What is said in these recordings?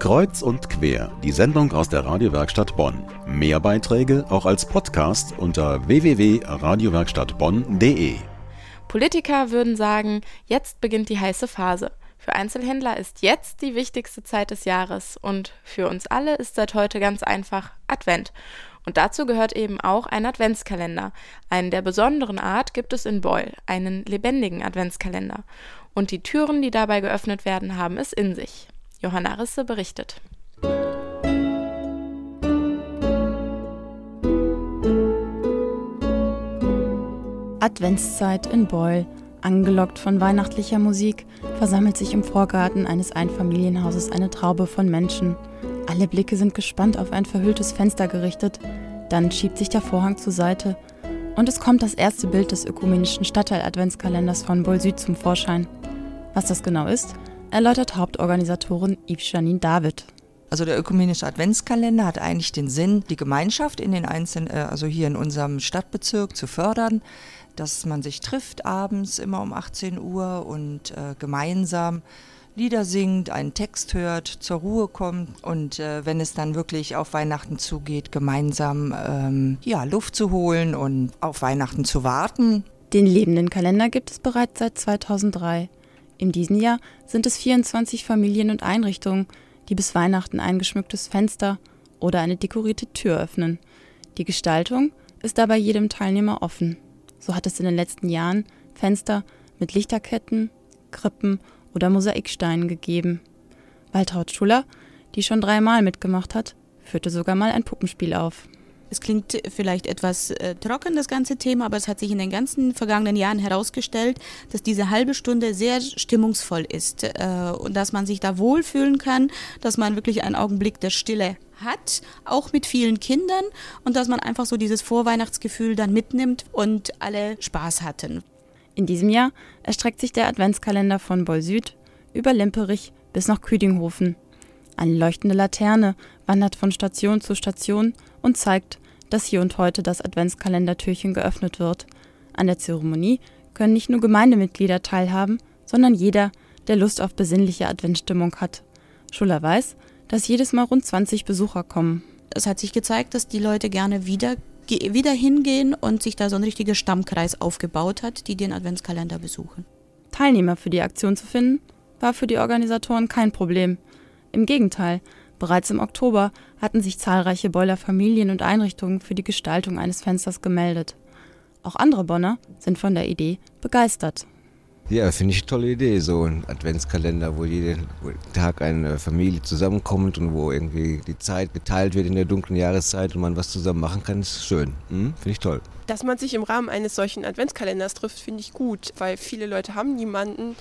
Kreuz und quer, die Sendung aus der Radiowerkstatt Bonn. Mehr Beiträge auch als Podcast unter www.radiowerkstattbonn.de. Politiker würden sagen, jetzt beginnt die heiße Phase. Für Einzelhändler ist jetzt die wichtigste Zeit des Jahres und für uns alle ist seit heute ganz einfach Advent. Und dazu gehört eben auch ein Adventskalender. Einen der besonderen Art gibt es in Beul, einen lebendigen Adventskalender. Und die Türen, die dabei geöffnet werden, haben es in sich. Johanna Risse berichtet. Adventszeit in Beul. Angelockt von weihnachtlicher Musik versammelt sich im Vorgarten eines Einfamilienhauses eine Traube von Menschen. Alle Blicke sind gespannt auf ein verhülltes Fenster gerichtet. Dann schiebt sich der Vorhang zur Seite und es kommt das erste Bild des ökumenischen Stadtteil-Adventskalenders von Beul Süd zum Vorschein. Was das genau ist, erläutert Hauptorganisatorin Yves Janine David. Also der ökumenische Adventskalender hat eigentlich den Sinn, die Gemeinschaft in den einzelnen, äh, also hier in unserem Stadtbezirk zu fördern, dass man sich trifft abends immer um 18 Uhr und äh, gemeinsam Lieder singt, einen Text hört, zur Ruhe kommt und äh, wenn es dann wirklich auf Weihnachten zugeht, gemeinsam ähm, ja, Luft zu holen und auf Weihnachten zu warten. Den lebenden Kalender gibt es bereits seit 2003. In diesem Jahr sind es 24 Familien und Einrichtungen, die bis Weihnachten ein geschmücktes Fenster oder eine dekorierte Tür öffnen. Die Gestaltung ist dabei jedem Teilnehmer offen. So hat es in den letzten Jahren Fenster mit Lichterketten, Krippen oder Mosaiksteinen gegeben. Waltraud Schuller, die schon dreimal mitgemacht hat, führte sogar mal ein Puppenspiel auf. Es klingt vielleicht etwas äh, trocken, das ganze Thema, aber es hat sich in den ganzen vergangenen Jahren herausgestellt, dass diese halbe Stunde sehr stimmungsvoll ist äh, und dass man sich da wohlfühlen kann, dass man wirklich einen Augenblick der Stille hat, auch mit vielen Kindern und dass man einfach so dieses Vorweihnachtsgefühl dann mitnimmt und alle Spaß hatten. In diesem Jahr erstreckt sich der Adventskalender von Beul Süd über Limperich bis nach Küdinghofen. Eine leuchtende Laterne wandert von Station zu Station und zeigt, dass hier und heute das Adventskalendertürchen geöffnet wird. An der Zeremonie können nicht nur Gemeindemitglieder teilhaben, sondern jeder, der Lust auf besinnliche Adventsstimmung hat. Schuller weiß, dass jedes Mal rund 20 Besucher kommen. Es hat sich gezeigt, dass die Leute gerne wieder, wieder hingehen und sich da so ein richtiger Stammkreis aufgebaut hat, die den Adventskalender besuchen. Teilnehmer für die Aktion zu finden, war für die Organisatoren kein Problem. Im Gegenteil, Bereits im Oktober hatten sich zahlreiche Beuler Familien und Einrichtungen für die Gestaltung eines Fensters gemeldet. Auch andere Bonner sind von der Idee begeistert. Ja, finde ich eine tolle Idee, so ein Adventskalender, wo jeden Tag eine Familie zusammenkommt und wo irgendwie die Zeit geteilt wird in der dunklen Jahreszeit und man was zusammen machen kann, ist schön. Hm? Finde ich toll. Dass man sich im Rahmen eines solchen Adventskalenders trifft, finde ich gut, weil viele Leute haben niemanden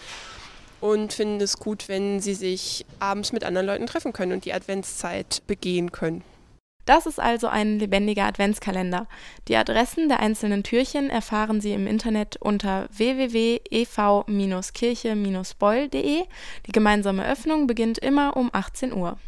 und finden es gut, wenn sie sich abends mit anderen Leuten treffen können und die Adventszeit begehen können. Das ist also ein lebendiger Adventskalender. Die Adressen der einzelnen Türchen erfahren Sie im Internet unter www.ev-kirche-beul.de. Die gemeinsame Öffnung beginnt immer um 18 Uhr.